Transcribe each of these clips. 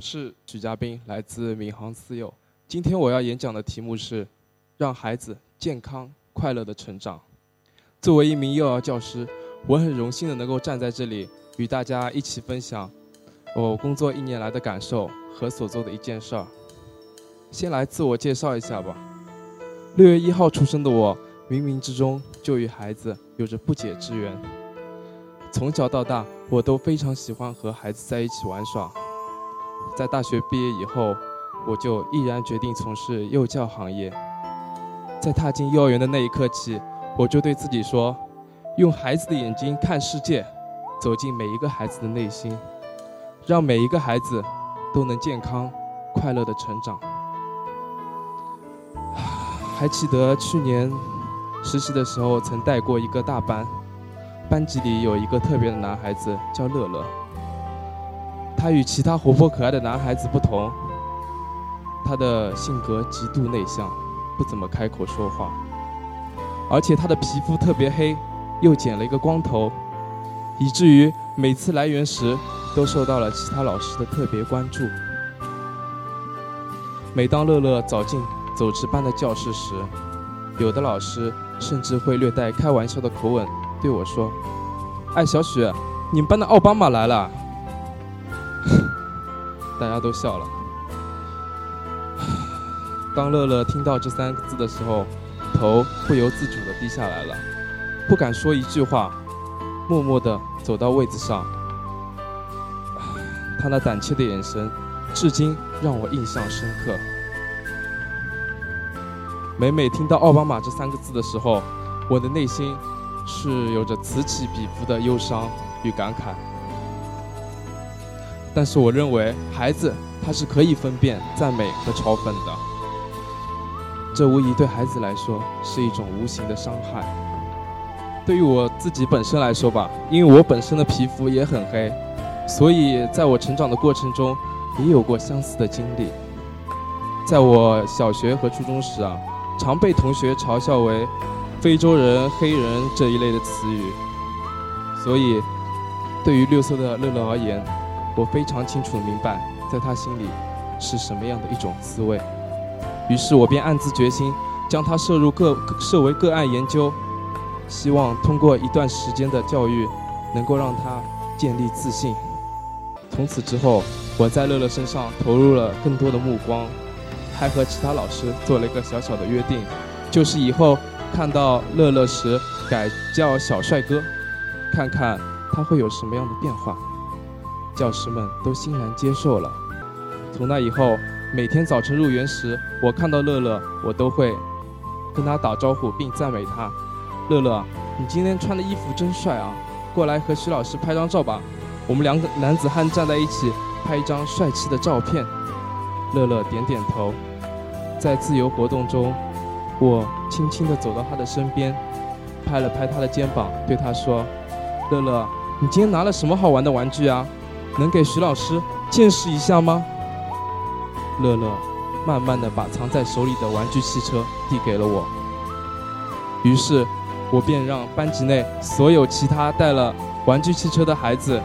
我是许嘉宾，来自闵行私幼。今天我要演讲的题目是“让孩子健康快乐的成长”。作为一名幼儿教师，我很荣幸的能够站在这里，与大家一起分享我工作一年来的感受和所做的一件事儿。先来自我介绍一下吧。六月一号出生的我，冥冥之中就与孩子有着不解之缘。从小到大，我都非常喜欢和孩子在一起玩耍。在大学毕业以后，我就毅然决定从事幼教行业。在踏进幼儿园的那一刻起，我就对自己说：用孩子的眼睛看世界，走进每一个孩子的内心，让每一个孩子都能健康、快乐的成长。还记得去年实习的时候，曾带过一个大班，班级里有一个特别的男孩子，叫乐乐。他与其他活泼可爱的男孩子不同，他的性格极度内向，不怎么开口说话，而且他的皮肤特别黑，又剪了一个光头，以至于每次来园时都受到了其他老师的特别关注。每当乐乐走进走值班的教室时，有的老师甚至会略带开玩笑的口吻对我说：“哎，小许，你们班的奥巴马来了。”大家都笑了。当乐乐听到这三个字的时候，头不由自主地低下来了，不敢说一句话，默默地走到位子上。他那胆怯的眼神，至今让我印象深刻。每每听到奥巴马这三个字的时候，我的内心是有着此起彼伏的忧伤与感慨。但是我认为，孩子他是可以分辨赞美和嘲讽的，这无疑对孩子来说是一种无形的伤害。对于我自己本身来说吧，因为我本身的皮肤也很黑，所以在我成长的过程中也有过相似的经历。在我小学和初中时啊，常被同学嘲笑为“非洲人”“黑人”这一类的词语，所以对于六岁的乐乐而言，我非常清楚明白，在他心里是什么样的一种滋味，于是我便暗自决心将他摄入个设为个案研究，希望通过一段时间的教育，能够让他建立自信。从此之后，我在乐乐身上投入了更多的目光，还和其他老师做了一个小小的约定，就是以后看到乐乐时改叫小帅哥，看看他会有什么样的变化。教师们都欣然接受了。从那以后，每天早晨入园时，我看到乐乐，我都会跟他打招呼并赞美他：“乐乐，你今天穿的衣服真帅啊！过来和徐老师拍张照吧，我们两个男子汉站在一起拍一张帅气的照片。”乐乐点点头。在自由活动中，我轻轻地走到他的身边，拍了拍他的肩膀，对他说：“乐乐，你今天拿了什么好玩的玩具啊？”能给徐老师见识一下吗？乐乐慢慢的把藏在手里的玩具汽车递给了我。于是，我便让班级内所有其他带了玩具汽车的孩子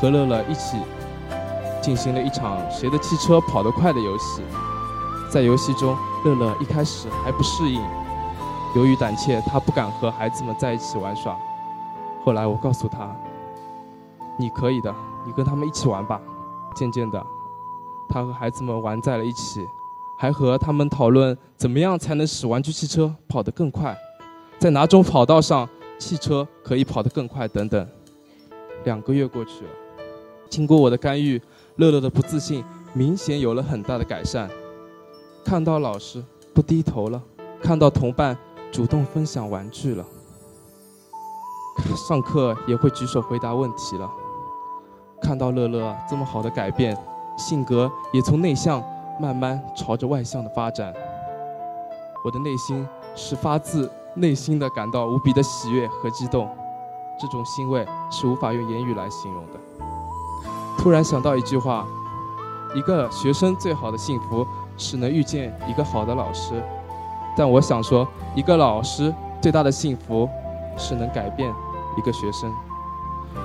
和乐乐一起进行了一场谁的汽车跑得快的游戏。在游戏中，乐乐一开始还不适应，由于胆怯，他不敢和孩子们在一起玩耍。后来我告诉他：“你可以的。”你跟他们一起玩吧。渐渐的，他和孩子们玩在了一起，还和他们讨论怎么样才能使玩具汽车跑得更快，在哪种跑道上汽车可以跑得更快等等。两个月过去了，经过我的干预，乐乐的不自信明显有了很大的改善。看到老师不低头了，看到同伴主动分享玩具了，上课也会举手回答问题了。看到乐乐这么好的改变，性格也从内向慢慢朝着外向的发展，我的内心是发自内心的感到无比的喜悦和激动，这种欣慰是无法用言语来形容的。突然想到一句话：一个学生最好的幸福是能遇见一个好的老师，但我想说，一个老师最大的幸福是能改变一个学生。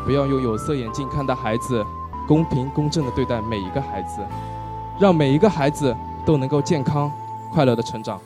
不要用有色眼镜看待孩子，公平公正的对待每一个孩子，让每一个孩子都能够健康快乐的成长。